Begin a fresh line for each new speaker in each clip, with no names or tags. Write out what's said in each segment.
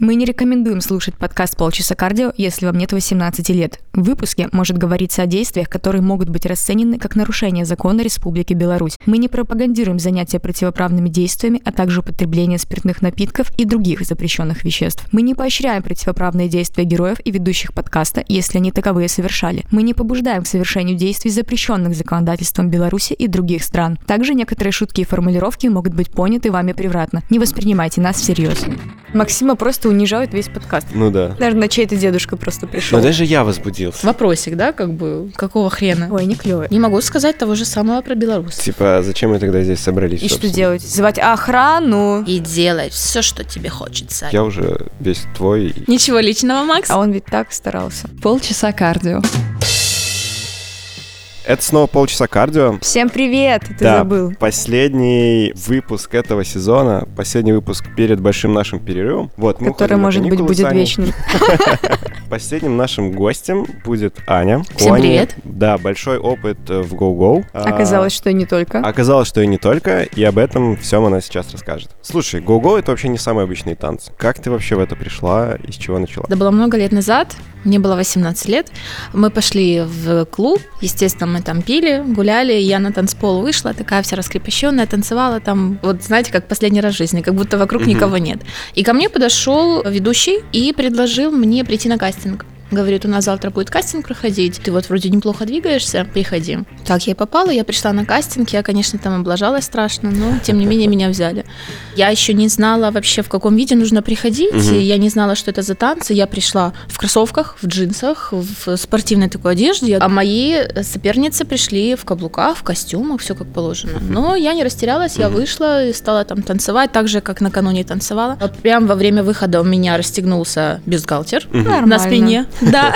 Мы не рекомендуем слушать подкаст «Полчаса кардио», если вам нет 18 лет. В выпуске может говориться о действиях, которые могут быть расценены как нарушение закона Республики Беларусь. Мы не пропагандируем занятия противоправными действиями, а также употребление спиртных напитков и других запрещенных веществ. Мы не поощряем противоправные действия героев и ведущих подкаста, если они таковые совершали. Мы не побуждаем к совершению действий, запрещенных законодательством Беларуси и других стран. Также некоторые шутки и формулировки могут быть поняты вами превратно. Не воспринимайте нас всерьез. Максима просто унижают весь подкаст.
Ну да.
Наверное, чей-то дедушка просто пришел.
Но даже я возбудился.
Вопросик, да, как бы, какого хрена?
Ой, не клево.
Не могу сказать того же самого про Беларусь.
Типа, а зачем мы тогда здесь собрались?
И что
собственно?
делать? Звать охрану?
И делать все, что тебе хочется.
Я уже весь твой.
Ничего личного, Макс.
А он ведь так старался.
Полчаса кардио.
Это снова полчаса кардио.
Всем привет! Ты
да,
забыл.
последний выпуск этого сезона, последний выпуск перед большим нашим перерывом. Вот, мы
Который, может быть, будет вечным.
Последним нашим гостем будет Аня.
Всем
Ани,
привет.
Да, большой опыт э, в Go-Go. А,
Оказалось, что и не только.
Оказалось, что и не только, и об этом всем она сейчас расскажет. Слушай, Go-Go это вообще не самые обычные танцы. Как ты вообще в это пришла и с чего начала?
Это было много лет назад, мне было 18 лет. Мы пошли в клуб, естественно, мы там пили, гуляли, я на танцпол вышла, такая вся раскрепощенная, танцевала там, вот знаете, как последний раз в жизни, как будто вокруг
Мгм.
никого нет. И ко мне подошел ведущий и предложил мне прийти на кастинг. Говорит, у нас завтра будет кастинг проходить, ты вот вроде неплохо двигаешься, приходи. Так я и попала, я пришла на кастинг, я, конечно, там облажалась страшно, но тем не менее меня взяли. Я еще не знала вообще, в каком виде нужно приходить, и я не знала, что это за танцы. Я пришла в кроссовках, в джинсах, в спортивной такой одежде, а мои соперницы пришли в каблуках, в костюмах, все как положено. Но я не растерялась, я вышла и стала там танцевать, так же, как накануне танцевала. Вот Прям во время выхода у меня расстегнулся бюстгальтер
Нормально.
на спине. Да.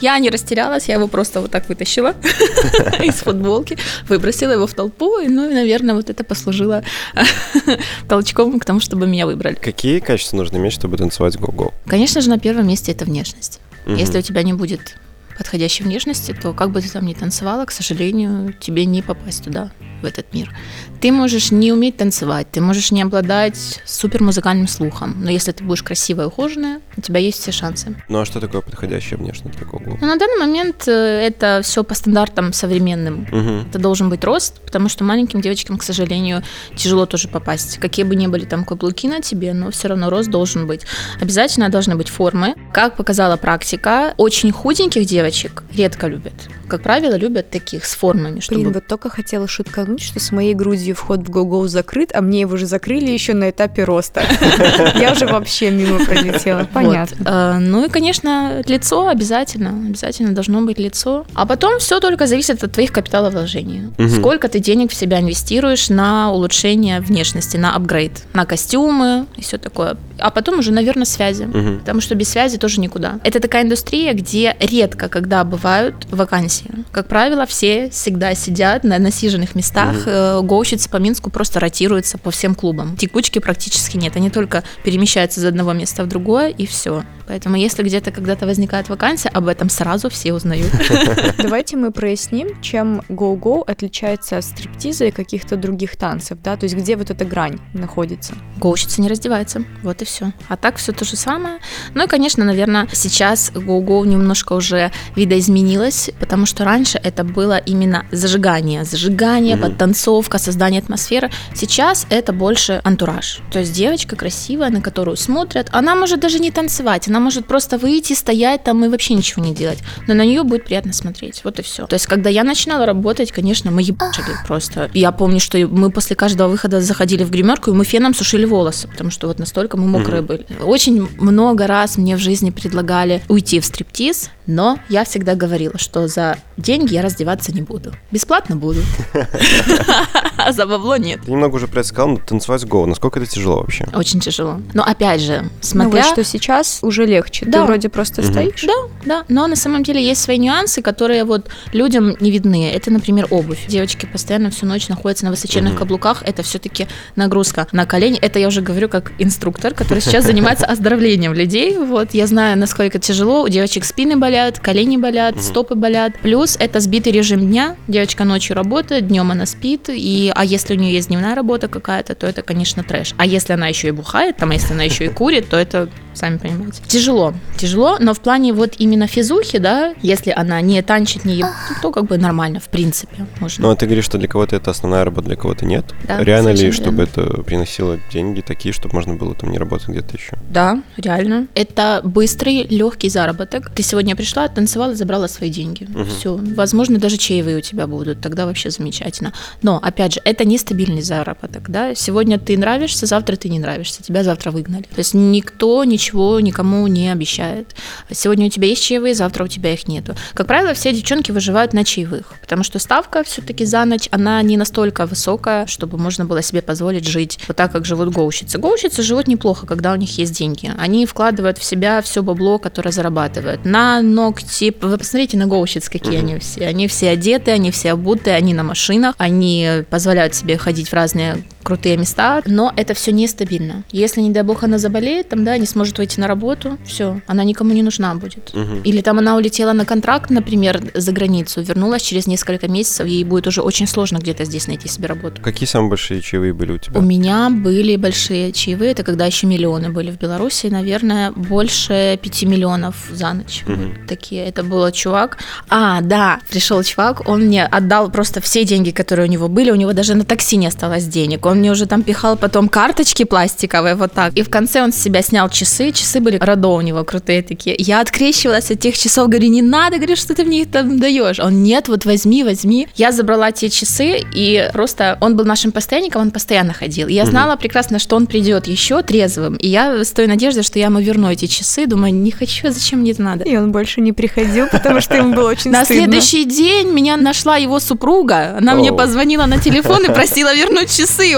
Я не растерялась, я его просто вот так вытащила из футболки, выбросила его в толпу, и, ну и, наверное, вот это послужило толчком к тому, чтобы меня выбрали.
Какие качества нужно иметь, чтобы танцевать Go-Go?
Конечно же, на первом месте это внешность.
Мгм.
Если у тебя не будет подходящей внешности, то как бы ты там ни танцевала, к сожалению, тебе не попасть туда, в этот мир. Ты можешь не уметь танцевать, ты можешь не обладать супер музыкальным слухом, но если ты будешь красивая и ухоженная, у тебя есть все шансы.
Ну а что такое подходящая внешность для Go-Go?
Но на данный момент э, это все по стандартам современным.
Мгм.
Это должен быть рост, потому что маленьким девочкам, к сожалению, тяжело тоже попасть. Какие бы ни были там каблуки на тебе, но все равно рост должен быть. Обязательно должны быть формы. Как показала практика, очень худеньких девочек редко любят. Как правило, любят таких с формами, чтобы
Блин, вот только хотела шуткануть, что с моей грудью вход в Go-Go закрыт, а мне его уже закрыли еще на этапе роста. Я уже вообще мимо пролетела. Понятно.
Э, Ну и, конечно, лицо обязательно. Обязательно должно быть лицо. А потом все только зависит от твоих капиталовложений. Сколько ты денег в себя инвестируешь на улучшение внешности, на апгрейд, на костюмы и все такое. А потом уже, наверное, связи. Потому что без связи тоже никуда. Это такая индустрия, где редко, когда бывают вакансии. Как правило, все всегда сидят на насиженных местах.
Мгм.
Э, Гоущицы по Минску просто ротируются по всем клубам. Текучки практически нет. Они только перемещаются из одного места в другое, и все. Поэтому если где-то когда-то возникает вакансия, об этом сразу все узнают.
Давайте мы проясним, чем Go-Go отличается от стриптиза и каких-то других танцев, да? То есть где вот эта грань находится?
Гоущица не раздевается. Вот и все. А так все то же самое. Ну и, конечно, наверное, сейчас Go-Go немножко уже видоизменилось, потому что раньше это было именно зажигание. Зажигание, подтанцовка, создание атмосферы. Сейчас это больше антураж. То есть девочка красивая, на которую смотрят, она может даже не танцевать, она может просто выйти, стоять там и вообще ничего не делать. Но на нее будет приятно смотреть. Вот и все. То есть, когда я начинала работать, конечно, мы ебашили просто. Я помню, что мы после каждого выхода заходили в гримерку, и мы феном сушили волосы, потому что вот настолько мы мокрые
Мгм.
были. Очень много раз мне в жизни предлагали уйти в стриптиз, но я всегда говорила, что за деньги я раздеваться не буду. Бесплатно буду. А за бабло нет.
Ты немного уже про это сказал, но танцевать Go, насколько это тяжело вообще?
Очень тяжело. Но опять же,
Ну
смотря...
вот что сейчас уже легче. Ты
Да.
вроде просто
Мгм.
стоишь.
Да, да, но на самом деле есть свои нюансы, которые вот людям не видны. Это, например, обувь. Девочки постоянно всю ночь находятся на высоченных
Мгм.
каблуках. Это все-таки нагрузка на колени. Это я уже говорю как инструктор, который сейчас занимается оздоровлением людей. Вот я знаю, насколько тяжело. У девочек спины болят, колени болят, стопы болят. Плюс это сбитый режим дня. Девочка ночью работает, днем она спит. И, а если у нее есть дневная работа какая-то, то это, конечно, трэш. А если она еще и бухает, там, а если она еще и курит, то это сами понимаете. Тяжело, тяжело, но в плане вот именно физухи, да, если она не танчит, не еб... то как бы нормально, в принципе, можно.
Ну, а ты говоришь, что для кого-то это основная работа, для кого-то нет.
Да,
Реально ли,
совершенно
чтобы это приносило деньги такие, чтобы можно было там не работать где-то еще?
Да, реально. Это быстрый, легкий заработок. Ты сегодня пришла, танцевала, забрала свои деньги.
Мгм.
Все. Возможно, даже чаевые у тебя будут. Тогда вообще замечательно. Но, опять же, это нестабильный заработок. Да? Сегодня ты нравишься, завтра ты не нравишься. Тебя завтра выгнали. То есть никто ничего никому не обещает. Сегодня у тебя есть чаевые, завтра у тебя их нету. Как правило, все девчонки выживают на чаевых, потому что ставка все-таки за ночь, она не настолько высокая, чтобы можно было себе позволить жить вот так, как живут гоущицы. Гоущицы живут неплохо, когда у них есть деньги. Они вкладывают в себя все бабло, которое зарабатывают. На ногти. Вы посмотрите на гоущиц, какие они все. Они все одеты, они все обуты, они на машинах, они позволяют себе ходить в разные крутые места, но это все нестабильно. Если, не дай бог, она заболеет, там, да, не сможет выйти на работу, все, она никому не нужна будет.
Мгм.
Или там она улетела на контракт, например, за границу, вернулась через несколько месяцев, ей будет уже очень сложно где-то здесь найти себе работу.
Какие самые большие чаевые были у тебя?
У меня были большие чаевые, это когда еще миллионы были в Беларуси, наверное, больше 5 миллионов за ночь.
Мгм.
Вот такие. Это был чувак. А, да, пришел чувак, он мне отдал просто все деньги, которые у него были, у него даже на такси не осталось денег. Он мне уже там пихал потом карточки пластиковые, вот так. И в конце он с себя снял часы, часы были Родо у него крутые такие. Я открещивалась от тех часов, говорю, не надо, говорю, что ты мне их там даешь. Он, нет, вот возьми, возьми. Я забрала те часы, и просто он был нашим постоянником, он постоянно ходил. И я знала прекрасно, что он придет еще трезвым. И я с той надеждой, что я ему верну эти часы, думаю, не хочу, зачем мне это надо.
И он больше не приходил, потому что ему было очень
На следующий день меня нашла его супруга. Она мне позвонила на телефон и просила вернуть часы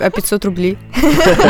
А 500 рублей?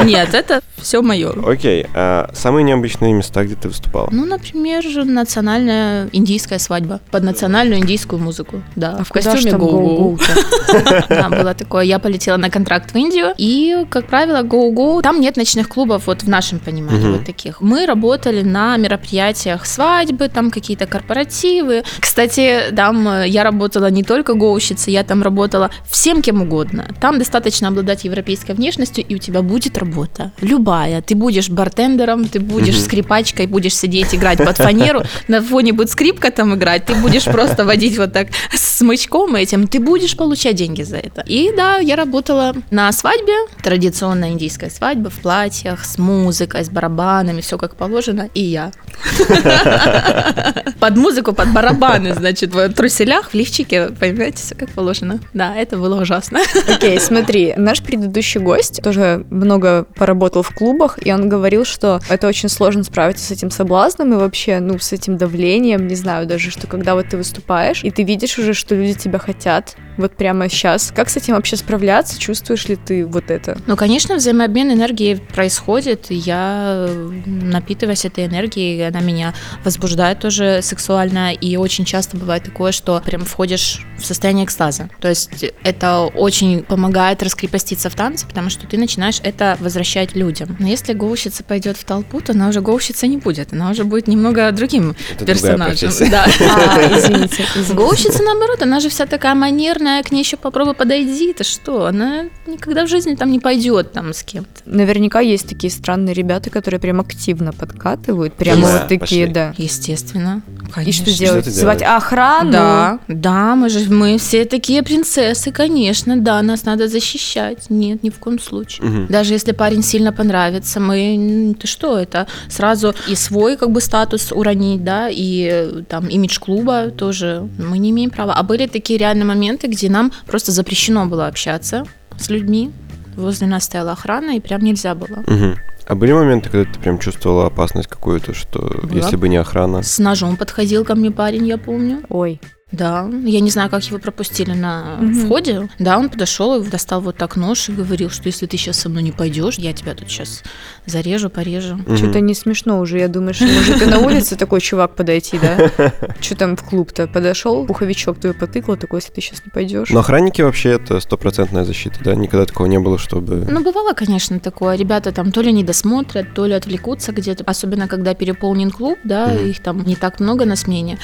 Нет, это все мое.
Окей, а самые необычные места, где ты выступала?
Ну, например, национальная индийская свадьба под национальную индийскую музыку. Да,
А
в костюме
там
гоу-гоу. Да, было такое. Я полетела на контракт в Индию, и, как правило, гоу-гоу. Там нет ночных клубов, вот в нашем понимании, вот таких. Мы работали на мероприятиях свадьбы, там какие-то корпоративы. Кстати, там э, я работала не только гоущицей, я там работала всем кем угодно. Там достаточно обладать европейской внешностью, и у тебя будет работа. Любая. Ты будешь бартендером, ты будешь
Мгм.
скрипачкой, будешь сидеть играть под фанеру, на фоне будет скрипка там играть, ты будешь просто водить вот так с смычком этим, ты будешь получать деньги за это. И да, я работала на свадьбе, традиционная индийская свадьба, в платьях, с музыкой, с барабанами, все как положено, и я. Под музыку, под барабаны, значит, в труселях, в лифчике, понимаете, все как положено. Да, это было ужасно.
Окей, смотри, наш предыдущий гость тоже много поработал в клубах, и он говорил, что это очень сложно справиться с этим соблазном и вообще, ну, с этим давлением, не знаю даже, что когда вот ты выступаешь, и ты видишь уже, что люди тебя хотят, вот прямо сейчас. Как с этим вообще справляться? Чувствуешь ли ты вот это?
Ну, конечно, взаимообмен энергии происходит, я, э, напитываясь этой энергией, она меня возбуждает тоже сексуально, и очень часто бывает такое, что прям входишь в состояние экстаза. То есть это очень помогает раскрепоститься в танце, потому что ты начинаешь это возвращать людям. Но если гоущица пойдет в толпу, то она уже гоущица не будет, она уже будет немного другим
Это
персонажем. Да.
А, извините. извините.
Гоущица, наоборот, она же вся такая манерная, к ней еще попробуй подойди, ты что? Она никогда в жизни там не пойдет там с кем-то.
Наверняка есть такие странные ребята, которые прям активно подкатывают, прямо
Да,
вот такие,
пошли.
да.
Естественно.
И
Конечно.
что делать?
ты
Звать охрану?
Да, да, мы же мы все такие принцессы, конечно, да, нас надо защищать. Нет, ни в коем случае.
Мгм.
Даже если парень сильно понравится, мы, ты что, это сразу и свой как бы статус уронить, да, и там имидж клуба тоже мы не имеем права. А были такие реальные моменты, где нам просто запрещено было общаться с людьми. Возле нас стояла охрана, и прям нельзя было.
Мгм. А были моменты, когда ты прям чувствовала опасность какую-то, что
Была.
если бы не охрана...
С ножом подходил ко мне парень, я помню.
Ой.
Да, я не знаю, как его пропустили на
Мгм.
входе. Да, он подошел и достал вот так нож и говорил, что если ты сейчас со мной не пойдешь, я тебя тут сейчас зарежу, порежу.
Мгм.
Что-то не смешно уже. Я думаю, что может и на улице такой чувак подойти, да? Что там в клуб-то? Подошел, пуховичок твой потыкал, такой, если ты сейчас не пойдешь.
Но охранники вообще это стопроцентная защита, да? Никогда такого не было, чтобы...
Ну, бывало, конечно, такое. Ребята там то ли не досмотрят, то ли отвлекутся где-то. Особенно, когда переполнен клуб, да,
Мгм.
их там не так много на смене.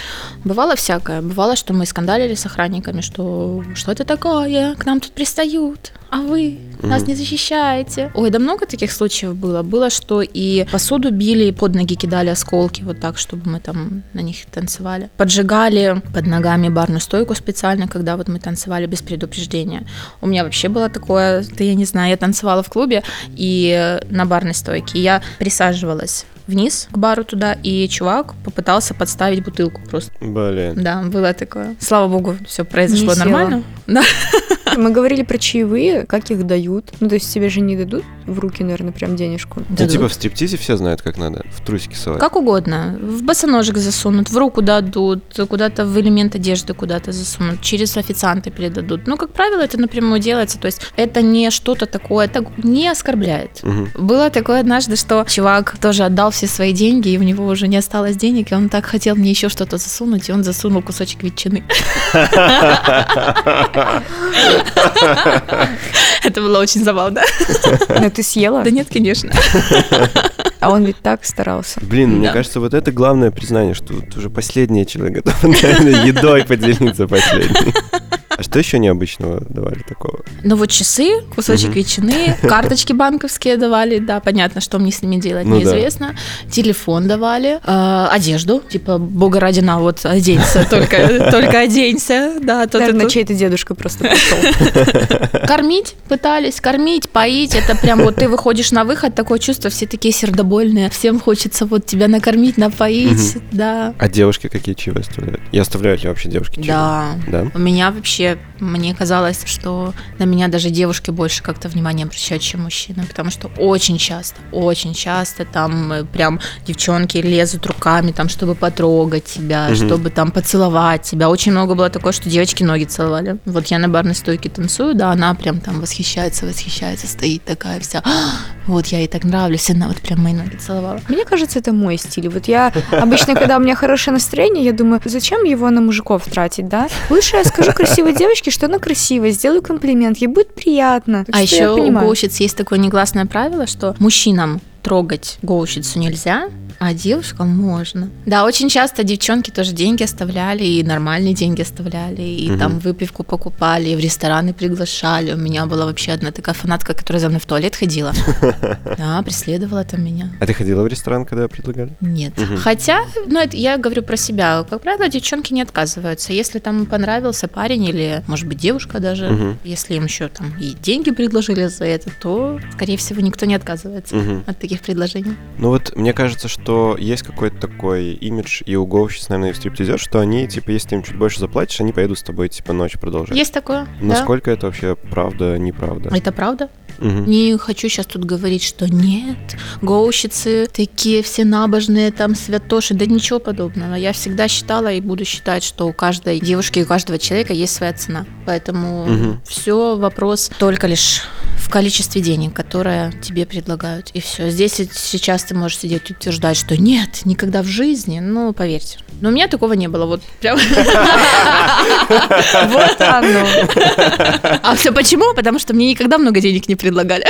Бывало всякое. Бывало, что мы скандалили с охранниками, что что это такое, к нам тут пристают, а вы нас не защищаете. Ой, да много таких случаев было. Было, что и посуду били, под ноги кидали осколки, вот так, чтобы мы там на них танцевали. Поджигали под ногами барную стойку специально, когда вот мы танцевали без предупреждения. У меня вообще было такое, да я не знаю, я танцевала в клубе и на барной стойке. Я присаживалась вниз к бару туда, и чувак попытался подставить бутылку просто.
Блин.
Да, было такое. Слава богу, все произошло
Не села.
нормально. Да.
Мы говорили про чаевые, как их дают. Ну, то есть тебе же не дадут в руки, наверное, прям денежку.
Ну, типа в стриптизе все знают, как надо в трусики совать.
Как угодно. В босоножек засунут, в руку дадут, куда-то в элемент одежды куда-то засунут, через официанта передадут. Ну, как правило, это напрямую делается. То есть это не что-то такое, это не оскорбляет.
Мгм.
Было такое однажды, что чувак тоже отдал все свои деньги, и у него уже не осталось денег, и он так хотел мне еще что-то засунуть, и он засунул кусочек ветчины. Это было очень забавно.
Ну, ты съела?
Да нет, конечно.
А он ведь так старался.
Блин, мне
Да.
кажется, вот это главное признание, что вот уже последний человек готов наверное, едой поделиться последний. А что еще необычного давали такого?
Ну вот часы, кусочек
Мгм.
ветчины, карточки банковские давали, да, понятно, что мне с ними делать,
Ну да.
неизвестно. Телефон давали, э, одежду, типа, бога ради, на, вот, оденься, только, только оденься, да, то ты
Наверное,
тут.
чей-то дедушка просто пришел.
Кормить пытались, кормить, поить, это прям вот ты выходишь на выход, такое чувство, все такие сердобольные, всем хочется вот тебя накормить, напоить, да.
А девушки какие чаевые оставляют? И оставляют ли вообще девушки чаевые?
Да,
Да?
У меня вообще, мне казалось, что на меня даже девушки больше как-то внимание обращают, чем мужчины, потому что очень часто, очень часто там э, прям девчонки лезут руками, там, чтобы потрогать тебя,
Мгм.
чтобы там поцеловать тебя. Очень много было такое, что девочки ноги целовали. Вот я на барной стойке танцую, да, она прям там восхищается, восхищается, стоит такая вся, «А, вот я ей так нравлюсь, она вот прям мои ноги целовала.
Мне кажется, это мой стиль. Вот я обычно, когда у меня хорошее настроение, я думаю, зачем его на мужиков тратить, да? Лучше я скажу красивой девочке, что она красивая, сделаю комплимент, ей будет приятно. Так
А еще у гоущиц есть такое негласное правило, что мужчинам трогать гоущицу нельзя, а девушкам можно. Да, очень часто девчонки тоже деньги оставляли, и нормальные деньги оставляли, и
Мгм.
там выпивку покупали, и в рестораны приглашали. У меня была вообще одна такая фанатка, которая за мной в туалет ходила. Да, преследовала там меня.
А ты ходила в ресторан, когда предлагали?
Нет. Хотя, ну, это я говорю про себя. Как правило, девчонки не отказываются. Если там понравился парень или, может быть, девушка даже, если им еще там и деньги предложили за это, то, скорее всего, никто не отказывается от таких предложений.
Ну вот, мне кажется, что есть какой-то такой имидж и у гоущиц, наверное, и в стриптизер, что они, типа, если ты им чуть больше заплатишь, они поедут с тобой, типа, ночь продолжать.
Есть такое? да.
Насколько это вообще правда, неправда?
Это правда?
Мгм.
Не хочу сейчас тут говорить, что нет, гоущицы такие все набожные, там святоши, да ничего подобного. Я всегда считала и буду считать, что у каждой девушки и у каждого человека есть своя цена. Поэтому
Мгм.
все вопрос только лишь в количестве денег, которые тебе предлагают. И все. Здесь и сейчас ты можешь сидеть и утверждать, что нет, никогда в жизни. Ну, поверьте. Но у меня такого не было. Вот прям.
Вот оно.
А все почему? Потому что мне никогда много денег не предлагали.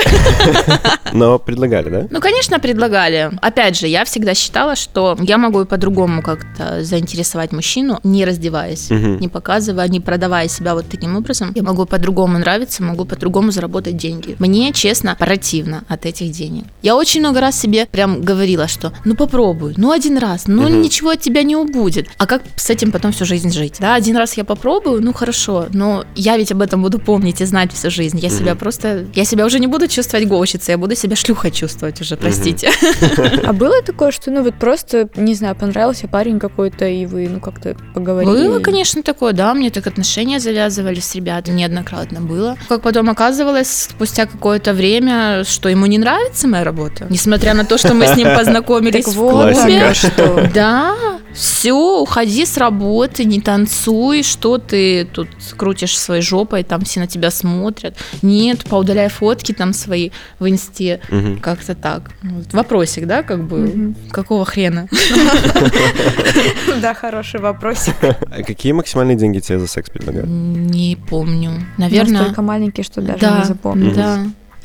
Но предлагали, да?
Ну, конечно, предлагали. Опять же, я всегда считала, что я могу и по-другому как-то заинтересовать мужчину, не раздеваясь, не показывая, не продавая себя вот таким образом. Я могу по-другому нравиться, могу по-другому заработать деньги. Мне, честно, противно от этих денег. Я очень много раз себе прям говорила, что ну попробуй, ну один раз, ну
Мгм.
ничего от тебя не убудет. А как с этим потом всю жизнь жить? Да, один раз я попробую, ну хорошо, но я ведь об этом буду помнить и знать всю жизнь. Я себя
Мгм.
просто, я себя уже не буду чувствовать гоущицей, я буду себя шлюхой чувствовать уже, простите.
А было такое, что, ну, вот просто, не знаю, понравился парень какой-то, и вы, ну, как-то поговорили?
Было, конечно, такое, да, мне так отношения завязывались с ребятами, неоднократно было. Как потом оказывалось, спустя какое-то время, что ему не нравится моя работа, несмотря на то, что мы с ним познакомились
Так
в клубе.
что.
Да, все, уходи с работы, не танцуй, что ты тут крутишь своей жопой, там все на тебя смотрят. Нет, поудаляй фотки там свои в инсте, как-то так. Вот Вопросик, да, как бы, какого хрена?
Да, хороший вопросик.
А какие максимальные деньги тебе за секс предлагают?
Не помню. Наверное,
Настолько маленький, что даже
Да.
не запомнил.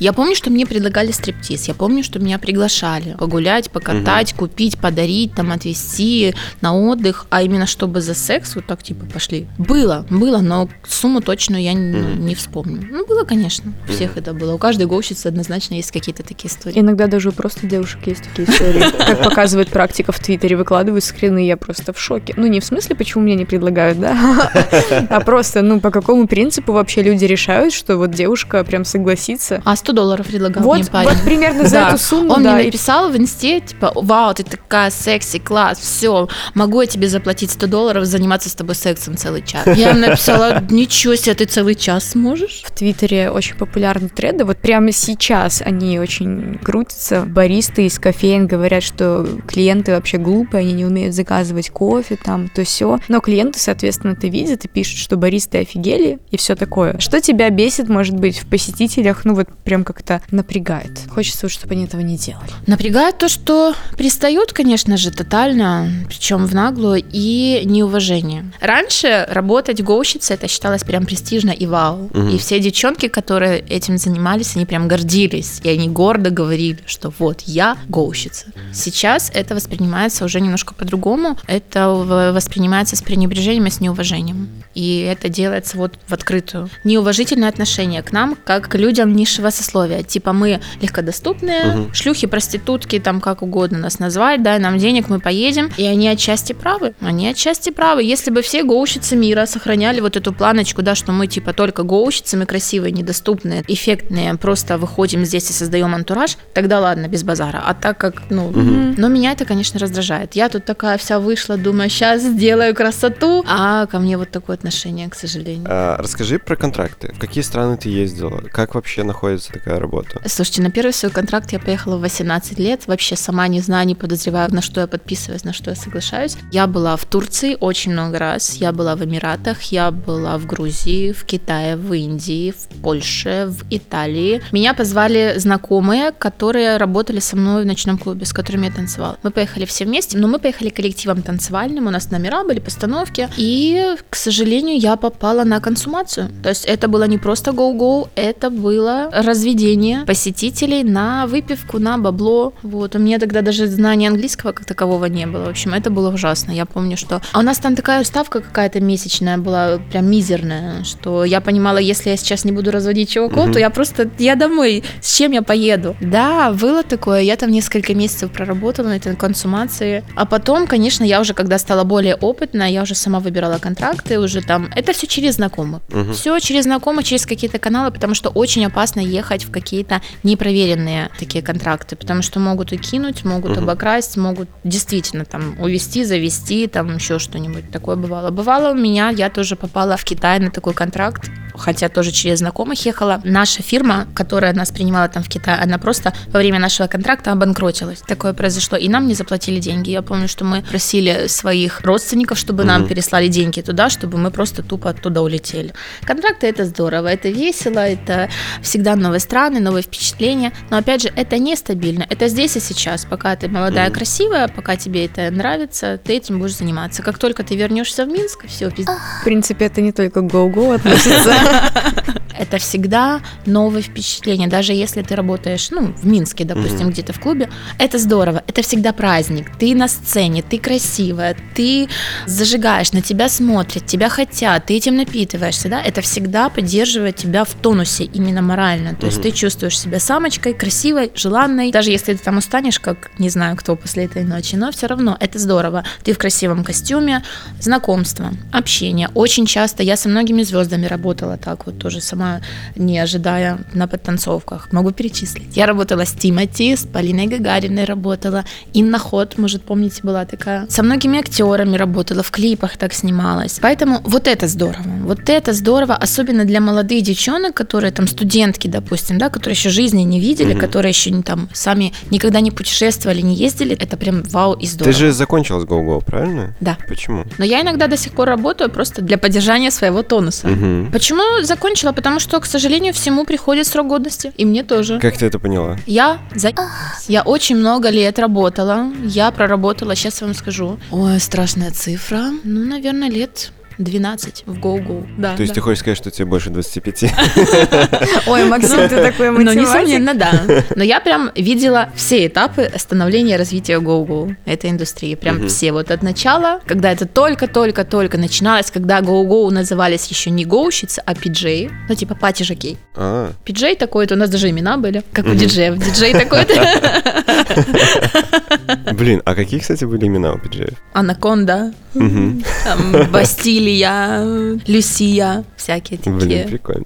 Я помню, что мне предлагали стриптиз, я помню, что меня приглашали погулять, покатать, угу. купить, подарить, там, отвезти на отдых, а именно чтобы за секс вот так типа пошли. Было, было, но сумму точно я не, угу. не вспомню. Ну, было, конечно, у всех угу. это было. У каждой гоущицы однозначно есть какие-то такие истории.
Иногда даже у просто девушек есть такие истории. Как показывает практика в Твиттере, выкладывают скрины, я просто в шоке. Ну, не в смысле, почему мне не предлагают, да, а просто, ну, по какому принципу вообще люди решают, что вот девушка прям согласится.
А 100 долларов предлагал
вот,
мне парень.
Вот примерно за эту сумму,
Он мне написал в инсте, типа, вау, ты такая секси, класс, все, могу я тебе заплатить 100 долларов, заниматься с тобой сексом целый час. Я написала, ничего себе, ты целый час сможешь?
В Твиттере очень популярны треды, вот прямо сейчас они очень крутятся. Баристы из кофеин говорят, что клиенты вообще глупые, они не умеют заказывать кофе, там, то все. Но клиенты, соответственно, это видят и пишут, что баристы офигели и все такое. Что тебя бесит, может быть, в посетителях, ну вот прям как-то напрягает? Хочется, чтобы они этого не делали.
Напрягает то, что пристают, конечно же, тотально, причем в наглую, и неуважение. Раньше работать гоущицей это считалось прям престижно и вау. Угу. И все девчонки, которые этим занимались, они прям гордились. И они гордо говорили, что вот я гоущица. Сейчас это воспринимается уже немножко по-другому. Это воспринимается с пренебрежением и с неуважением. И это делается вот в открытую. Неуважительное отношение к нам, как к людям низшего сословия. Типа мы легкодоступные, угу. шлюхи, проститутки, там как угодно нас назвать, дай нам денег, мы поедем. И они отчасти правы. Они отчасти правы. Если бы все гоущицы мира сохраняли вот эту планочку, да, что мы типа только гоущицы, мы красивые, недоступные, эффектные, просто выходим здесь и создаем антураж, тогда ладно, без базара. А так как, ну, угу. но меня это, конечно, раздражает. Я тут такая вся вышла, думаю, сейчас сделаю красоту, а ко мне вот такое отношение, к сожалению.
А, расскажи про контракты. В какие страны ты ездила? Как вообще находится такая работа?
Слушайте, на первый свой контракт я поехала в 18 лет. Вообще сама не знаю, не подозреваю, на что я подписываюсь, на что я соглашаюсь. Я была в Турции очень много раз. Я была в Эмиратах, я была в Грузии, в Китае, в Индии, в Польше, в Италии. Меня позвали знакомые, которые работали со мной в ночном клубе, с которыми я танцевала. Мы поехали все вместе, но мы поехали коллективом танцевальным, у нас номера были, постановки. И, к сожалению, я попала на консумацию. То есть это было не просто go-go, это было разведение посетителей на выпивку, на бабло. Вот. У меня тогда даже знания английского как такового не было. В общем, это было ужасно. Я помню, что... А у нас там такая ставка какая-то месячная была, прям мизерная, что я понимала, если я сейчас не буду разводить чуваков, угу. то я просто... Я домой. С чем я поеду? Да, было такое. Я там несколько месяцев проработала на этой консумации. А потом, конечно, я уже, когда стала более опытная, я уже сама выбирала контракты, уже там... Это все через знакомых. Угу. Все через знакомых, через какие-то каналы, потому что очень опасно ехать в какие-то непроверенные такие контракты, потому что могут и кинуть, могут угу. обокрасть, могут действительно там увести, завести, там еще что-нибудь такое бывало. Бывало у меня, я тоже попала в Китай на такой контракт, хотя тоже через знакомых ехала. Наша фирма, которая нас принимала там в Китае, она просто во время нашего контракта обанкротилась. Такое произошло, и нам не заплатили деньги. Я помню, что мы просили своих родственников, чтобы mm-hmm. нам переслали деньги туда, чтобы мы просто тупо оттуда улетели. Контракты это здорово, это весело, это всегда новые страны, новые впечатления, но опять же, это нестабильно, это здесь и сейчас. Пока ты молодая, mm-hmm. красивая, пока тебе это нравится, ты этим будешь заниматься. Как только ты вернешься в Минск, все, пиздец.
В принципе, это не только go-go относится.
Это всегда новые впечатления, даже если ты работаешь, ну, в Минске, допустим, где-то в клубе, это здорово, это всегда праздник, ты на сцене, ты красивая, ты зажигаешь, на тебя смотрят, тебя хотят, ты этим напитываешься, да, это всегда поддерживает тебя в тонусе именно морально, то есть ты чувствуешь себя самочкой, красивой, желанной, даже если ты там устанешь, как не знаю кто после этой ночи, но все равно это здорово, ты в красивом костюме, знакомство, общение, очень часто я со многими звездами работала так вот тоже сама не ожидая на подтанцовках. Могу перечислить. Я работала с Тимати, с Полиной Гагариной работала, Инна Ход, может, помните, была такая. Со многими актерами работала, в клипах так снималась. Поэтому вот это здорово. Вот это здорово, особенно для молодых девчонок, которые там студентки, допустим, да, которые еще жизни не видели, mm-hmm. которые еще не там сами никогда не путешествовали, не ездили. Это прям вау и здорово.
Ты же закончила с GoGo, правильно?
Да.
Почему?
Но я иногда до сих пор работаю просто для поддержания своего тонуса. Mm-hmm. Почему закончила? Потому что, к сожалению, всему приходит срок годности. И мне тоже.
Как ты это поняла?
Я за... Я очень много лет работала. Я проработала, сейчас вам скажу. Ой, страшная цифра. Ну, наверное, лет 12 в Go-Go. Да,
То есть
да.
ты хочешь сказать, что тебе больше 25?
Ой, Максим, ты такой
Ну,
математик.
несомненно, да. Но я прям видела все этапы становления развития Go-Go этой индустрии. Прям все вот от начала, когда это только-только-только начиналось, когда Go-Go назывались еще не гоущицы, а PJ, ну типа Пати Жакей.
А,
PJ такой-то, у нас даже имена были, как у диджеев. Диджей такой-то.
блин, а какие, кстати, были имена у пиджеев?
Анаконда, там, Бастилия, Люсия, всякие
Блин,
такие.
прикольно.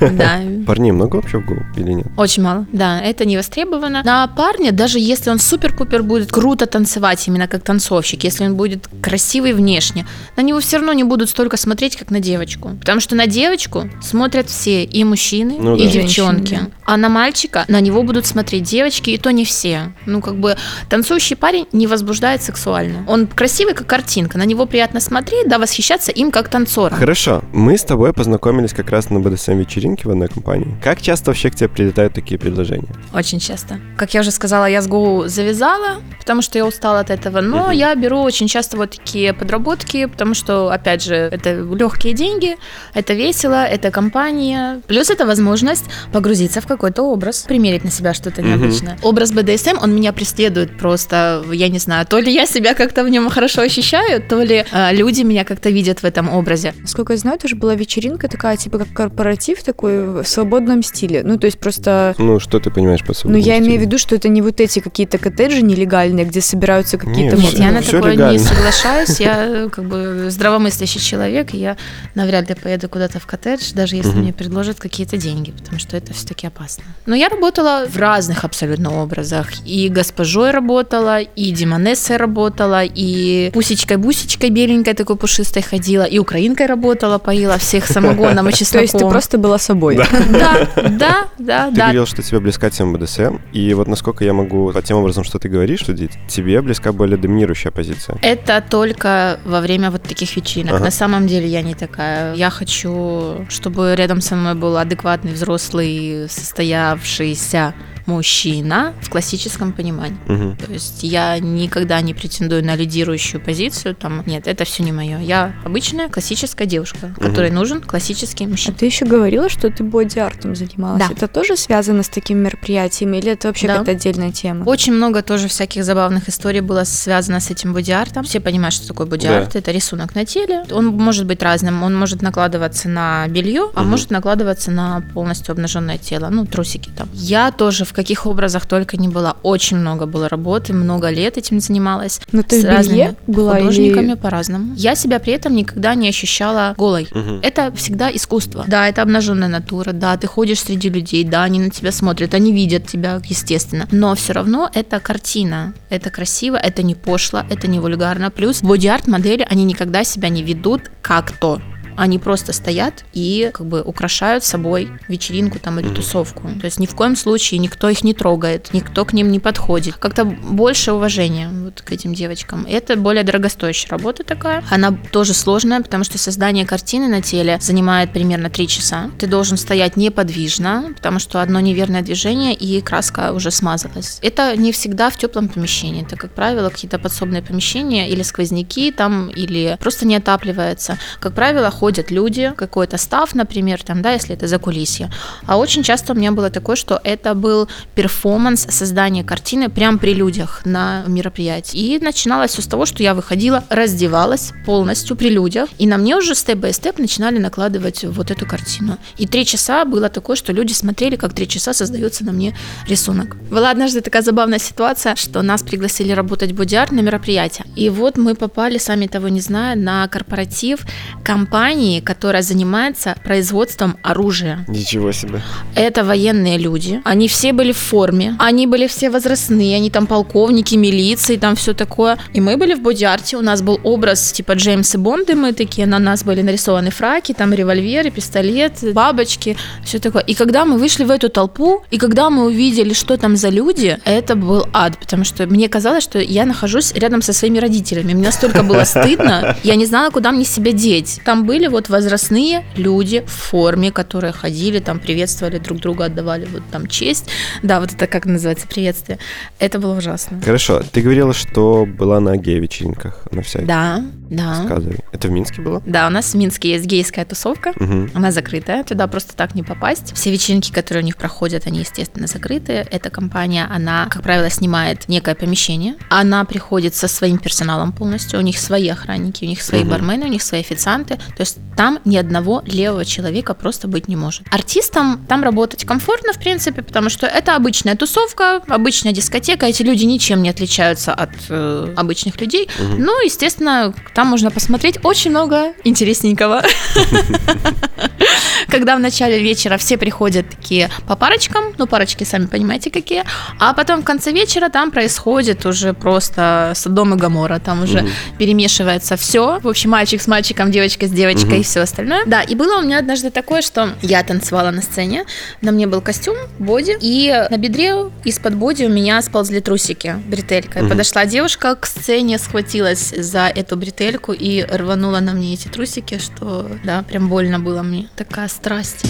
Да.
Парней много вообще в Go или нет?
Очень мало, да, это не востребовано. На парня, даже если он супер-пупер будет круто танцевать, именно как танцовщик, если он будет красивый внешне, на него все равно не будут столько смотреть, как на девочку. Потому что на девочку смотрят все, и мужчины,
Ну
и
да.
девчонки.
Женщины.
А на мальчика на него будут смотреть девочки, и то не все. Ну, как бы танцующий парень не возбуждает сексуально. Он красивый, как картинка, на него приятно смотреть, да, восхищаться им как танцором.
Хорошо, мы с тобой познакомились как раз на BDSM-вечеринке в одной компании. Как часто вообще к тебе прилетают такие предложения?
Очень часто. Как я уже сказала, я с Go завязала, потому что я устала от этого. Но
Мгм.
я беру очень часто вот такие подработки, потому что, опять же, это легкие деньги, это весело, это компания. Плюс это возможность погрузиться в какой-то образ, примерить на себя что-то необычное. Образ BDSM, он меня преследует просто, я не знаю, то ли я себя как-то в нем хорошо ощущаю, то ли э, люди меня как-то видят в этом образе.
Насколько я знаю, тоже была вечеринка такая, типа как корпоратив такой в свободном стиле. Ну, то есть просто...
Ну, что ты понимаешь под
Ну,
свободным
я имею в
стилем?
виду, что это не вот эти какие-то коттеджи нелегальные, где собираются какие-то...
Нет,
я на такое не
легально.
соглашаюсь. Я э, как бы здравомыслящий человек, и я навряд ли поеду куда-то в коттедж, даже если мне предложат какие-то деньги, потому что это все-таки опасно. Но я работала в разных абсолютно образах. И госпожой работала, и демонессой работала, и пусечкой-бусечкой беленькой такой пушистой ходила, и украинкой работала, поила всех самогоном и
То
чесноком.
есть ты просто была собой.
Да, да, да,
Ты
да.
говорил, что тебе близка тема БДСМ, и вот насколько я могу по тем образом, что ты говоришь, судить, тебе близка более доминирующая позиция.
Это только во время вот таких вечеринок. На самом деле я не такая. Я хочу, чтобы рядом со мной был адекватный, взрослый, состоявшийся мужчина в классическом понимании.
Мгм.
То есть я никогда не претендую на лидирующую позицию. Там нет, это все не мое. Я обычная классическая девушка, которой нужен классический
А
мужчина.
ты еще говорила, что ты боди-артом занималась.
Да.
Это тоже связано с таким мероприятием или это вообще
Да.
какая-то отдельная тема?
Очень много тоже всяких забавных историй было связано с этим боди-артом. Все понимают, что такое боди-арт. Это рисунок на теле. Он может быть разным. Он может накладываться на белье, а
Мгм.
может накладываться на полностью обнаженное тело. Ну, трусики там. Я тоже в каких образах только не была. Очень много было работы, много лет этим занималась.
Ну ты
с
в
разными
была
художниками
или...
по-разному. Я себя при этом никогда не ощущала голой.
Мгм.
Это всегда искусство. Да, это обнаженная натура, да, ты ходишь среди людей, да, они на тебя смотрят, они видят тебя, естественно. Но все равно это картина. Это красиво, это не пошло, это не вульгарно. Плюс боди-арт модели, они никогда себя не ведут как то. Они просто стоят и как бы украшают собой вечеринку там или тусовку. То есть ни в коем случае никто их не трогает, никто к ним не подходит. Как-то больше уважения вот к этим девочкам. Это более дорогостоящая работа такая. Она тоже сложная, потому что создание картины на теле занимает примерно 3 часа. Ты должен стоять неподвижно, потому что одно неверное движение и краска уже смазалась. Это не всегда в теплом помещении. Это, как правило, какие-то подсобные помещения или сквозняки там, или просто не отапливается. Как правило, ходят люди, какой-то став, например, там, да, если это за кулисье. А очень часто у меня было такое, что это был перформанс создания картины прямо при людях на мероприятии. И начиналось все с того, что я выходила, раздевалась полностью при людях, и на мне уже step by step начинали накладывать вот эту картину. И три часа было такое, что люди смотрели, как три часа создается на мне рисунок. Была однажды такая забавная ситуация, что нас пригласили работать бодиарт на мероприятие. И вот мы попали, сами того не зная, на корпоратив компании, которая занимается производством оружия.
Ничего себе.
Это военные люди. Они все были в форме. Они были все возрастные. Они там полковники, милиции, там все такое. И мы были в боди-арте. У нас был образ типа Джеймса Бонда. Мы такие, на нас были нарисованы фраки, там револьверы, пистолет, бабочки, все такое. И когда мы вышли в эту толпу, и когда мы увидели, что там за люди, это был ад. Потому что мне казалось, что я нахожусь рядом со своими родителями. Мне настолько было стыдно. Я не знала, куда мне себя деть. Там были вот возрастные люди в форме, которые ходили, там приветствовали друг друга, отдавали вот там честь. Да, вот это как называется приветствие. Это было ужасно.
Хорошо, ты говорила, что была на гей-вечеринках на всяких.
Да, да.
Рассказывай. Это в Минске было?
Да, у нас в Минске есть гейская тусовка.
Угу.
Она закрытая, туда просто так не попасть. Все вечеринки, которые у них проходят, они, естественно, закрытые. Эта компания, она, как правило, снимает некое помещение. Она приходит со своим персоналом полностью. У них свои охранники, у них свои
Мгм.
бармены, у них свои официанты. То есть там ни одного левого человека просто быть не может. Артистам там работать комфортно, в принципе, потому что это обычная тусовка, обычная дискотека. Эти люди ничем не отличаются от э, обычных людей.
Мгм.
Ну, естественно, там можно посмотреть очень много интересненького. Когда в начале вечера все приходят такие по парочкам, ну, парочки сами понимаете какие, а потом в конце вечера там происходит уже просто Содом и Гамора, там уже
Мгм.
перемешивается все. В общем, мальчик с мальчиком, девочка с девочкой
Мгм.
и все остальное. Да, и было у меня однажды такое, что я танцевала на сцене, на мне был костюм, боди, и на бедре из-под боди у меня сползли трусики бретелькой.
Мгм.
Подошла девушка к сцене, схватилась за эту бретельку и рванула на мне эти трусики, что, да, прям больно было мне. Такая страсть.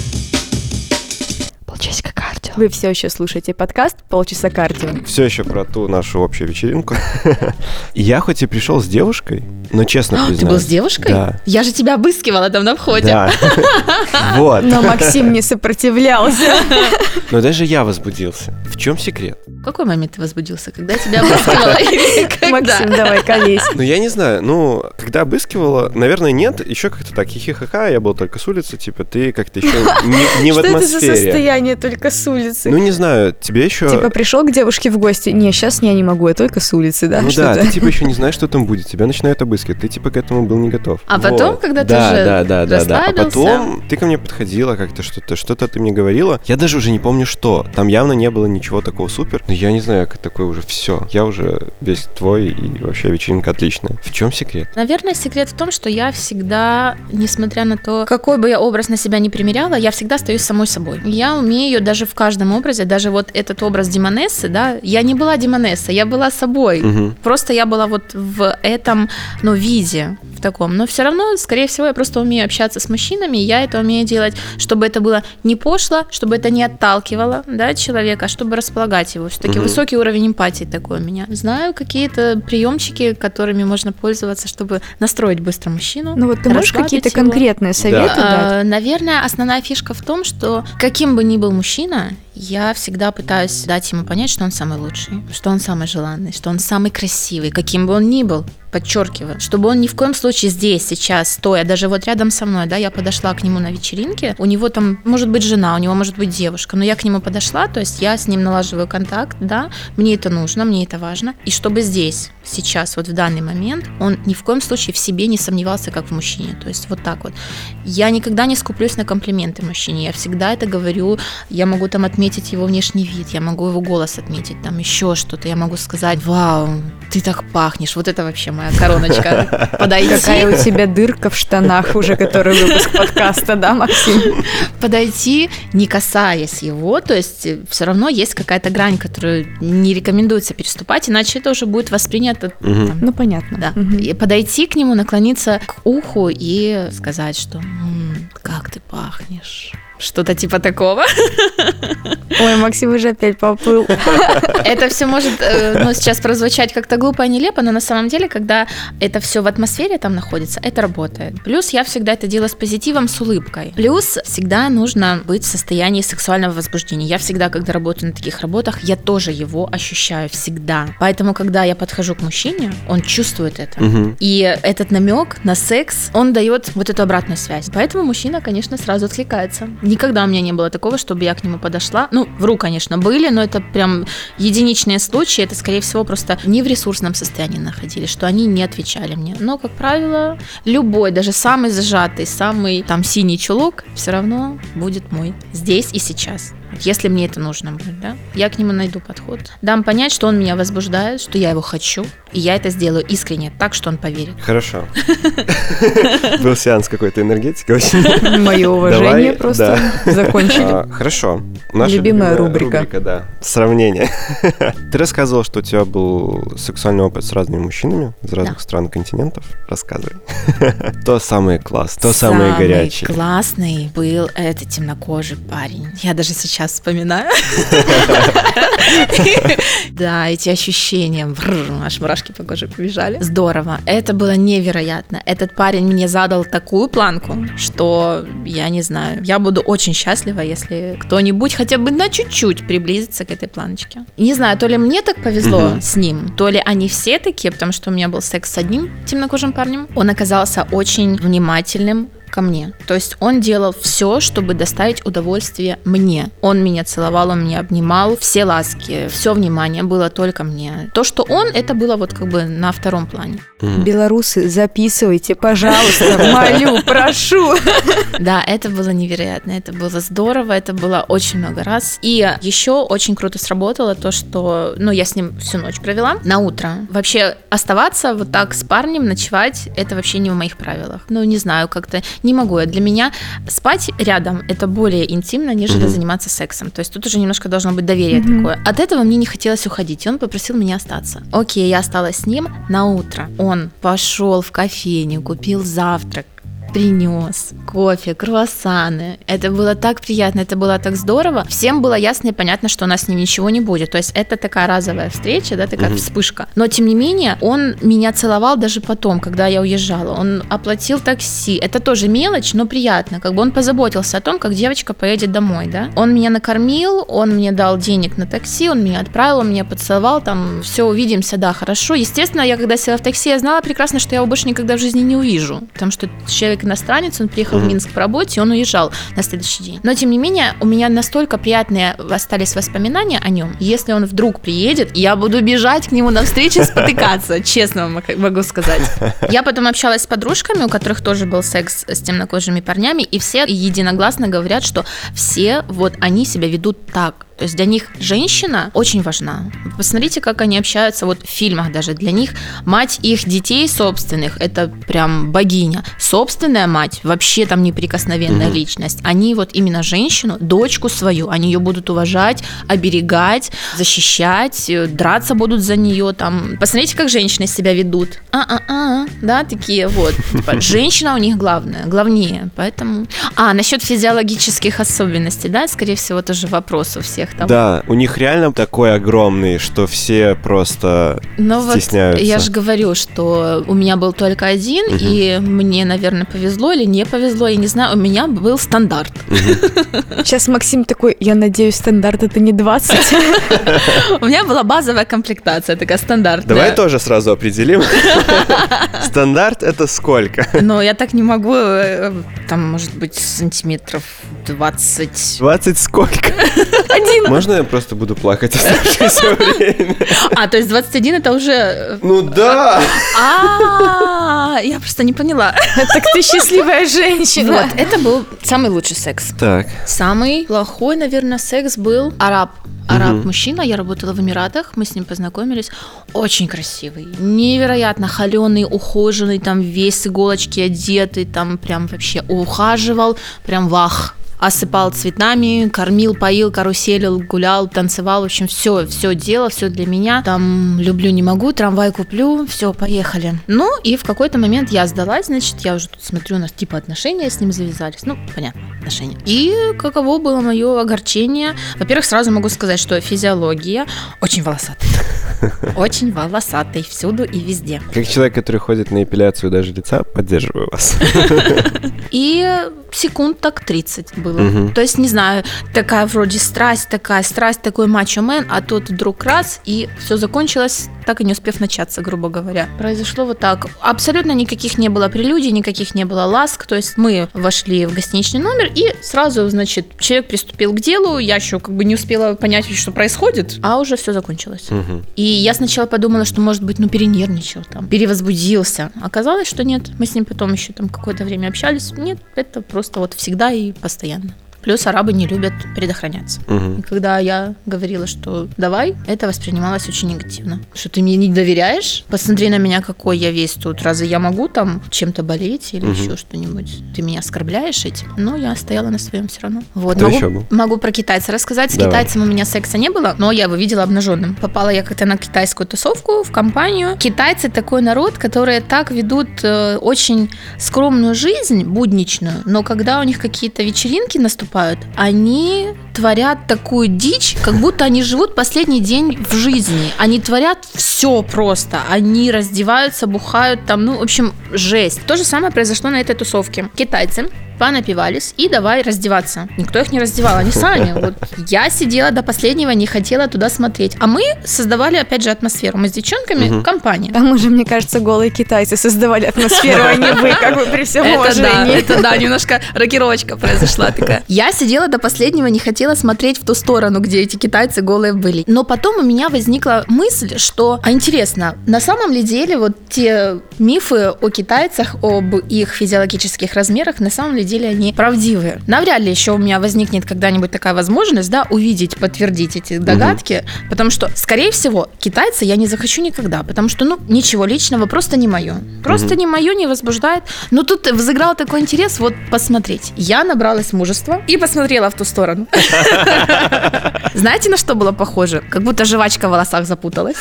Полчасика кардио.
Вы все еще слушаете подкаст «Полчаса кардио».
Все еще про ту нашу общую вечеринку. Я хоть и пришел с девушкой, но честно признаюсь.
Ты был с девушкой?
Да.
Я же тебя обыскивала там на входе.
Да. Вот.
Но Максим не сопротивлялся.
Но даже я возбудился. В чем секрет?
В какой момент ты возбудился? Когда я тебя обыскивала?
Максим, давай, колись.
Ну, я не знаю. Ну, когда обыскивала, наверное, нет. Еще как-то так, хихихаха, я был только с улицы, типа, ты как-то еще не, в
Что это за
атмосфере.
состояние только с улицы?
Ну, не знаю, тебе еще...
Типа пришел к девушке в гости, не, сейчас я не могу, я только с улицы, да?
ну да, ты типа еще не знаешь, что там будет. Тебя начинают обыскивать. Ты типа к этому был не готов.
А потом, когда ты уже
да, да, да, да. А потом ты ко мне подходила как-то что-то, что-то ты мне говорила. Я даже уже не помню что. Там явно не было ничего такого супер. Но я не знаю, как такое уже все. Я уже весь твой и вообще вечеринка отличная. В чем секрет?
Наверное, секрет в том, что я всегда, несмотря на то, какой бы я образ на себя не примеряла, я всегда остаюсь самой собой. Я умею даже в каждом образе, даже вот этот образ Демонессы, да, я не была Демонесса, я была собой.
Мгм.
Просто я была вот в этом, ну, виде, в таком. Но все равно, скорее всего, я просто умею общаться с мужчинами, я это умею делать, чтобы это было не пошло, чтобы это не отталкивало, да, человека, а чтобы располагать его. Все-таки
Мгм.
высокий уровень эмпатии такой у меня. Знаю какие-то приемчики, которыми можно пользоваться, чтобы настроить быстро мужчину.
Ну вот ты можешь какие-то
его.
конкретные советы дать?
А, Наверное, основная фишка в том, что каким бы ни был мужчина, я всегда пытаюсь дать ему понять, что он самый лучший, что он самый желанный, что он самый красивый, каким бы он ни был подчеркиваю, чтобы он ни в коем случае здесь, сейчас, стоя, даже вот рядом со мной, да, я подошла к нему на вечеринке, у него там может быть жена, у него может быть девушка, но я к нему подошла, то есть я с ним налаживаю контакт, да, мне это нужно, мне это важно, и чтобы здесь, сейчас, вот в данный момент, он ни в коем случае в себе не сомневался, как в мужчине, то есть вот так вот. Я никогда не скуплюсь на комплименты мужчине, я всегда это говорю, я могу там отметить его внешний вид, я могу его голос отметить, там еще что-то, я могу сказать, вау, ты так пахнешь, вот это вообще моя короночка. Подойти,
Какая у тебя дырка в штанах уже, который выпуск подкаста, да, Максим?
подойти, не касаясь его, то есть все равно есть какая-то грань, которую не рекомендуется переступать, иначе это уже будет воспринято там,
Ну, понятно.
Да.
Мгм.
И подойти к нему, наклониться к уху и сказать, что «М, как ты пахнешь. Что-то типа такого.
Ой, Максим уже опять поплыл.
Это все может э, ну, сейчас прозвучать как-то глупо и нелепо, но на самом деле, когда это все в атмосфере там находится, это работает. Плюс я всегда это делаю с позитивом, с улыбкой. Плюс всегда нужно быть в состоянии сексуального возбуждения. Я всегда, когда работаю на таких работах, я тоже его ощущаю всегда. Поэтому, когда я подхожу к мужчине, он чувствует это.
Мгм.
И этот намек на секс, он дает вот эту обратную связь. Поэтому мужчина, конечно, сразу откликается. Никогда у меня не было такого, чтобы я к нему подошла. Ну, вру, конечно, были, но это прям единичные случаи. Это, скорее всего, просто не в ресурсном состоянии находились, что они не отвечали мне. Но, как правило, любой, даже самый зажатый, самый там синий чулок, все равно будет мой здесь и сейчас. Если мне это нужно будет, да, я к нему найду подход. Дам понять, что он меня возбуждает, что я его хочу, и я это сделаю искренне, так, что он поверит.
Хорошо. Был сеанс какой-то энергетики очень.
Мое уважение просто закончили.
А, Хорошо.
Любимая рубрика.
да. Сравнение. Ты рассказывал, что у тебя был сексуальный опыт с разными мужчинами из разных стран и континентов. Рассказывай. То самый класс, то самый горячий.
классный был этот темнокожий парень. Я даже сейчас сейчас вспоминаю. Да, эти ощущения, аж мурашки по коже побежали. Здорово, это было невероятно. Этот парень мне задал такую планку, что я не знаю, я буду очень счастлива, если кто-нибудь хотя бы на чуть-чуть приблизится к этой планочке. Не знаю, то ли мне так повезло с ним, то ли они все такие, потому что у меня был секс с одним темнокожим парнем. Он оказался очень внимательным, ко мне. То есть он делал все, чтобы доставить удовольствие мне. Он меня целовал, он меня обнимал, все ласки, все внимание было только мне. То, что он, это было вот как бы на втором плане.
Белорусы, записывайте, пожалуйста, молю, прошу.
Да, это было невероятно, это было здорово, это было очень много раз. И еще очень круто сработало то, что, ну, я с ним всю ночь провела на утро. Вообще оставаться вот так с парнем, ночевать, это вообще не в моих правилах. Ну, не знаю, как-то не могу. Для меня спать рядом это более интимно, нежели mm-hmm. заниматься сексом. То есть тут уже немножко должно быть доверие mm-hmm. такое. От этого мне не хотелось уходить, и он попросил меня остаться. Окей, я осталась с ним на утро. Он пошел в кофейню, купил завтрак, принес кофе, круассаны. Это было так приятно, это было так здорово. Всем было ясно и понятно, что у нас с ним ничего не будет. То есть это такая разовая встреча, да, такая mm-hmm. вспышка. Но тем не менее, он меня целовал даже потом, когда я уезжала. Он оплатил такси. Это тоже мелочь, но приятно. Как бы он позаботился о том, как девочка поедет домой, да. Он меня накормил, он мне дал денег на такси, он меня отправил, он меня поцеловал, там, все, увидимся, да, хорошо. Естественно, я когда села в такси, я знала прекрасно, что я его больше никогда в жизни не увижу, потому что человек иностранец, он приехал mm-hmm. в Минск по работе, он уезжал на следующий день. Но тем не менее, у меня настолько приятные остались воспоминания о нем. Если он вдруг приедет, я буду бежать к нему навстречу спотыкаться, честно могу сказать. Я потом общалась с подружками, у которых тоже был секс с темнокожими парнями, и все единогласно говорят, что все вот они себя ведут так. То есть для них женщина очень важна. Посмотрите, как они общаются вот в фильмах даже. Для них мать их детей собственных – это прям богиня. Собственная мать – вообще там неприкосновенная mm-hmm. личность. Они вот именно женщину, дочку свою, они ее будут уважать, оберегать, защищать, э, драться будут за нее. Там. Посмотрите, как женщины себя ведут. А-а-а, да, такие вот. Типа, женщина у них главная, главнее. Поэтому... А, насчет физиологических особенностей, да, скорее всего, тоже вопрос у всех всех там.
Да, у них реально такой огромный, что все просто Но ну стесняются.
Вот я же говорю, что у меня был только один, угу. и мне, наверное, повезло или не повезло, я не знаю, у меня был стандарт.
Угу. Сейчас Максим такой, я надеюсь, стандарт это не 20.
У меня была базовая комплектация, такая стандартная.
Давай тоже сразу определим. Стандарт это сколько?
Ну, я так не могу, э, там, может быть, сантиметров 20.
20 сколько? Один один. Можно я просто буду плакать оставшееся время?
А, то есть 21 это уже... Э,
ну да!
А, я просто не поняла.
Так ты счастливая женщина.
Вот, это был самый лучший секс.
Так.
Самый плохой, наверное, секс был араб араб-мужчина, я работала в Эмиратах, мы с ним познакомились, очень красивый, невероятно холеный, ухоженный, там весь с иголочки одетый, там прям вообще ухаживал, прям вах, осыпал цветами, кормил, поил, каруселил, гулял, танцевал, в общем, все, все дело, все для меня. Там люблю, не могу, трамвай куплю, все, поехали. Ну, и в какой-то момент я сдалась, значит, я уже тут смотрю, у нас типа отношения с ним завязались. Ну, понятно, отношения. И каково было мое огорчение? Во-первых, сразу могу сказать, что физиология очень волосатая. Очень волосатый всюду и везде.
Как человек, который ходит на эпиляцию даже лица, поддерживаю вас.
И секунд так 30 было. Угу. То есть, не знаю, такая вроде страсть, такая страсть, такой мачо-мен, а тут вдруг раз, и все закончилось, так и не успев начаться, грубо говоря. Произошло вот так. Абсолютно никаких не было прелюдий, никаких не было ласк. То есть мы вошли в гостиничный номер, и сразу, значит, человек приступил к делу. Я еще как бы не успела понять, что происходит, а уже все закончилось. Угу. И я сначала подумала, что, может быть, ну, перенервничал там, перевозбудился. Оказалось, что нет. Мы с ним потом еще там какое-то время общались. Нет, это просто вот всегда и постоянно. igen. Плюс арабы не любят предохраняться. Угу. И когда я говорила, что давай, это воспринималось очень негативно. Что ты мне не доверяешь? Посмотри на меня, какой я весь тут. Разве я могу там чем-то болеть или угу. еще что-нибудь? Ты меня оскорбляешь этим? Но я стояла на своем все равно. Вот. Кто могу, могу про китайца рассказать. С давай. китайцем у меня секса не было, но я его видела обнаженным. Попала я как-то на китайскую тусовку в компанию. Китайцы такой народ, которые так ведут э, очень скромную жизнь, будничную, но когда у них какие-то вечеринки наступают, они творят такую дичь, как будто они живут последний день в жизни. Они творят все просто. Они раздеваются, бухают там, ну, в общем, жесть. То же самое произошло на этой тусовке. Китайцы понапивались и давай раздеваться. Никто их не раздевал, они сами. Вот я сидела до последнего, не хотела туда смотреть. А мы создавали, опять же, атмосферу. Мы с девчонками
Мгм.
компания.
Там уже, мне кажется, голые китайцы создавали атмосферу, а не вы, как бы при всем
Это да,
уважении.
это да, немножко рокировочка произошла такая. Я сидела до последнего, не хотела смотреть в ту сторону, где эти китайцы голые были. Но потом у меня возникла мысль, что, а интересно, на самом ли деле вот те мифы о китайцах, об их физиологических размерах, на самом ли деле они правдивые? Навряд ли еще у меня возникнет когда-нибудь такая возможность, да, увидеть, подтвердить эти догадки, потому что, скорее всего, китайцы я не захочу никогда, потому что, ну, ничего личного, просто не мое. Просто
Мгм.
не мое, не возбуждает. Но тут взыграл такой интерес, вот посмотреть. Я набралась мужества и посмотрела в ту сторону. Знаете, на что было похоже? Как будто жвачка в волосах запуталась.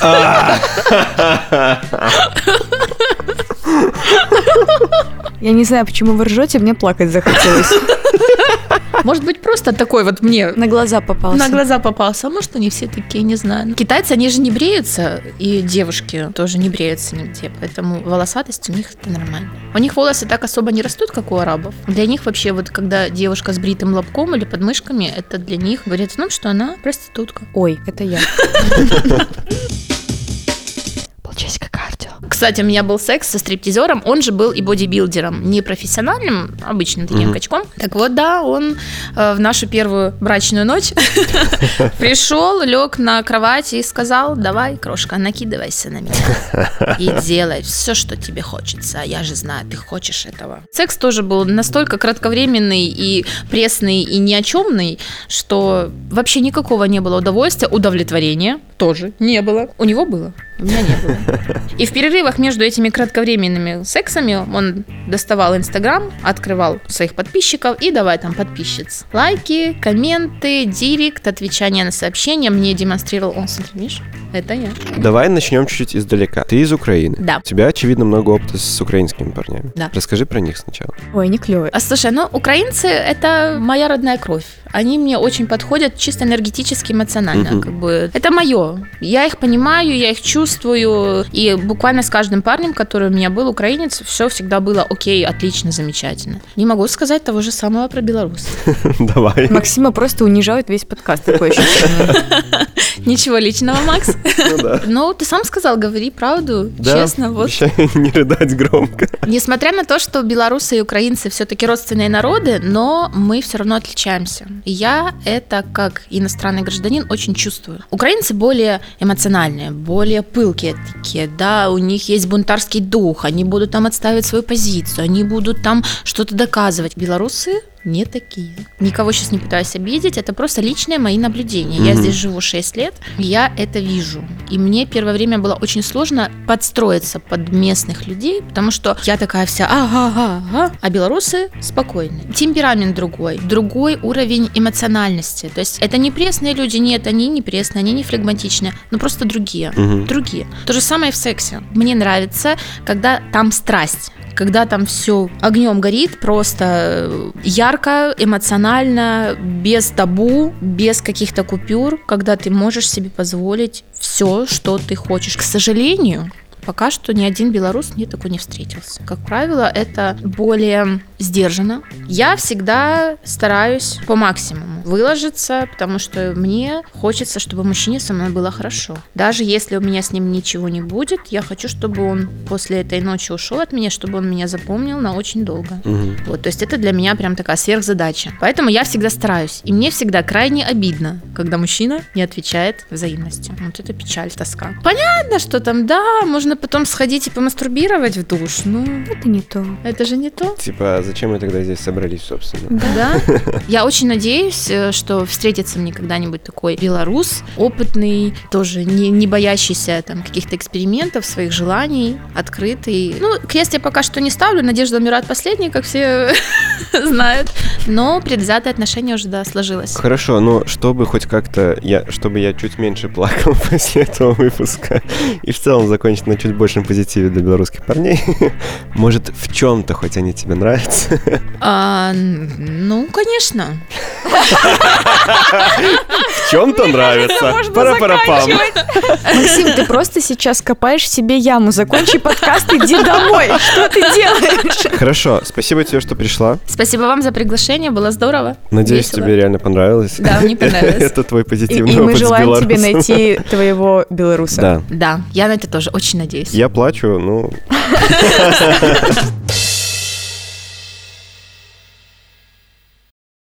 Я не знаю, почему вы ржете, мне плакать захотелось.
Может быть, просто такой вот мне
На глаза попался.
на глаза попался. А может, они все такие, не знаю. Китайцы, они же не бреются, и девушки тоже не бреются нигде, поэтому волосатость у них это нормально. У них волосы так особо не растут, как у арабов. Для них вообще вот, когда девушка с бритым лобком или подмышками, это для них говорит о том, что она проститутка.
Ой, это я.
Кстати, у меня был секс со стриптизером, он же был и бодибилдером, не профессиональным, обычным таким
Мгм.
качком. Так вот, да, он э, в нашу первую брачную ночь пришел, лег на кровать и сказал, давай, крошка, накидывайся на меня и делай все, что тебе хочется. А я же знаю, ты хочешь этого. Секс тоже был настолько кратковременный и пресный и ни о чемный, что вообще никакого не было удовольствия, удовлетворения тоже не было. У него было, у меня не было. И в перерывах между этими кратковременными сексами он доставал Инстаграм, открывал своих подписчиков и давай там подписчиц. Лайки, комменты, директ, отвечание на сообщения. Мне демонстрировал он, смотри, видишь, это я.
Давай начнем чуть-чуть издалека. Ты из Украины.
Да.
У тебя, очевидно, много опыта с украинскими парнями.
Да.
Расскажи про них сначала.
Ой, не клевый.
А слушай, ну украинцы это моя родная кровь. Они мне очень подходят чисто энергетически, эмоционально.
Мгм.
Как бы это мое. Я их понимаю, я их чувствую. И буквально с каждым парнем, который у меня был, украинец, все всегда было окей, отлично, замечательно. Не могу сказать того же самого про белорус.
Давай.
Максима просто унижают весь подкаст, такое ощущение.
Ничего личного, Макс.
Ну да.
Ну, ты сам сказал, говори правду, честно. Вот
не рыдать громко.
Несмотря на то, что белорусы и украинцы все-таки родственные народы, но мы все равно отличаемся. Я это, как иностранный гражданин, очень чувствую. Украинцы более эмоциональные, более пылкие такие, да, у них есть бунтарский дух, они будут там отставить свою позицию, они будут там что-то доказывать. Белорусы не такие. Никого сейчас не пытаюсь обидеть, это просто личные мои наблюдения. Я
Мгм.
здесь живу 6 лет, я это вижу. И мне первое время было очень сложно подстроиться под местных людей, потому что я такая вся ага, ага, ага, а белорусы спокойные. Темперамент другой, другой уровень эмоциональности. То есть это не пресные люди, нет, они не пресные, они не флегматичные, но просто другие.
Мгм.
Другие. То же самое и в сексе. Мне нравится, когда там страсть когда там все огнем горит, просто э, ярко, эмоционально, без табу, без каких-то купюр, когда ты можешь себе позволить все, что ты хочешь. К сожалению, пока что ни один белорус мне такой не встретился. Как правило, это более сдержанно. Я всегда стараюсь по максимуму выложиться, потому что мне хочется, чтобы мужчине со мной было хорошо. Даже если у меня с ним ничего не будет, я хочу, чтобы он после этой ночи ушел от меня, чтобы он меня запомнил на очень долго.
Мгм.
Вот, то есть это для меня прям такая сверхзадача. Поэтому я всегда стараюсь. И мне всегда крайне обидно, когда мужчина не отвечает взаимностью. Вот это печаль, тоска. Понятно, что там, да, можно потом сходить и помастурбировать в душ. Ну,
Это не то.
это же не то.
Типа, зачем мы тогда здесь собрались, собственно?
Да. Я очень надеюсь, э, что встретится мне когда-нибудь такой белорус, опытный, тоже не, не боящийся там каких-то экспериментов, своих желаний, открытый. Ну, крест я пока что не ставлю, надежда умирает последней, как все знают. Но предвзятое отношение уже, да, сложилось.
Хорошо, но чтобы хоть как-то я, чтобы я чуть меньше плакал после этого выпуска и в целом закончить на чуть большем позитиве для белорусских парней, может в чем-то хоть они тебе нравятся? Нравится?
А, ну, конечно.
В чем-то нравится. Пара-пара-пам.
Максим, ты просто сейчас копаешь себе яму. Закончи подкаст, иди домой. Что ты делаешь?
Хорошо, спасибо тебе, что пришла.
Спасибо вам за приглашение, было здорово.
Надеюсь,
Весело.
тебе реально понравилось.
Да, мне понравилось.
Это твой
И,
позитивный
и мы
опыт с
желаем тебе найти твоего белоруса.
Да.
Да, я на это тоже очень надеюсь.
Я плачу, ну,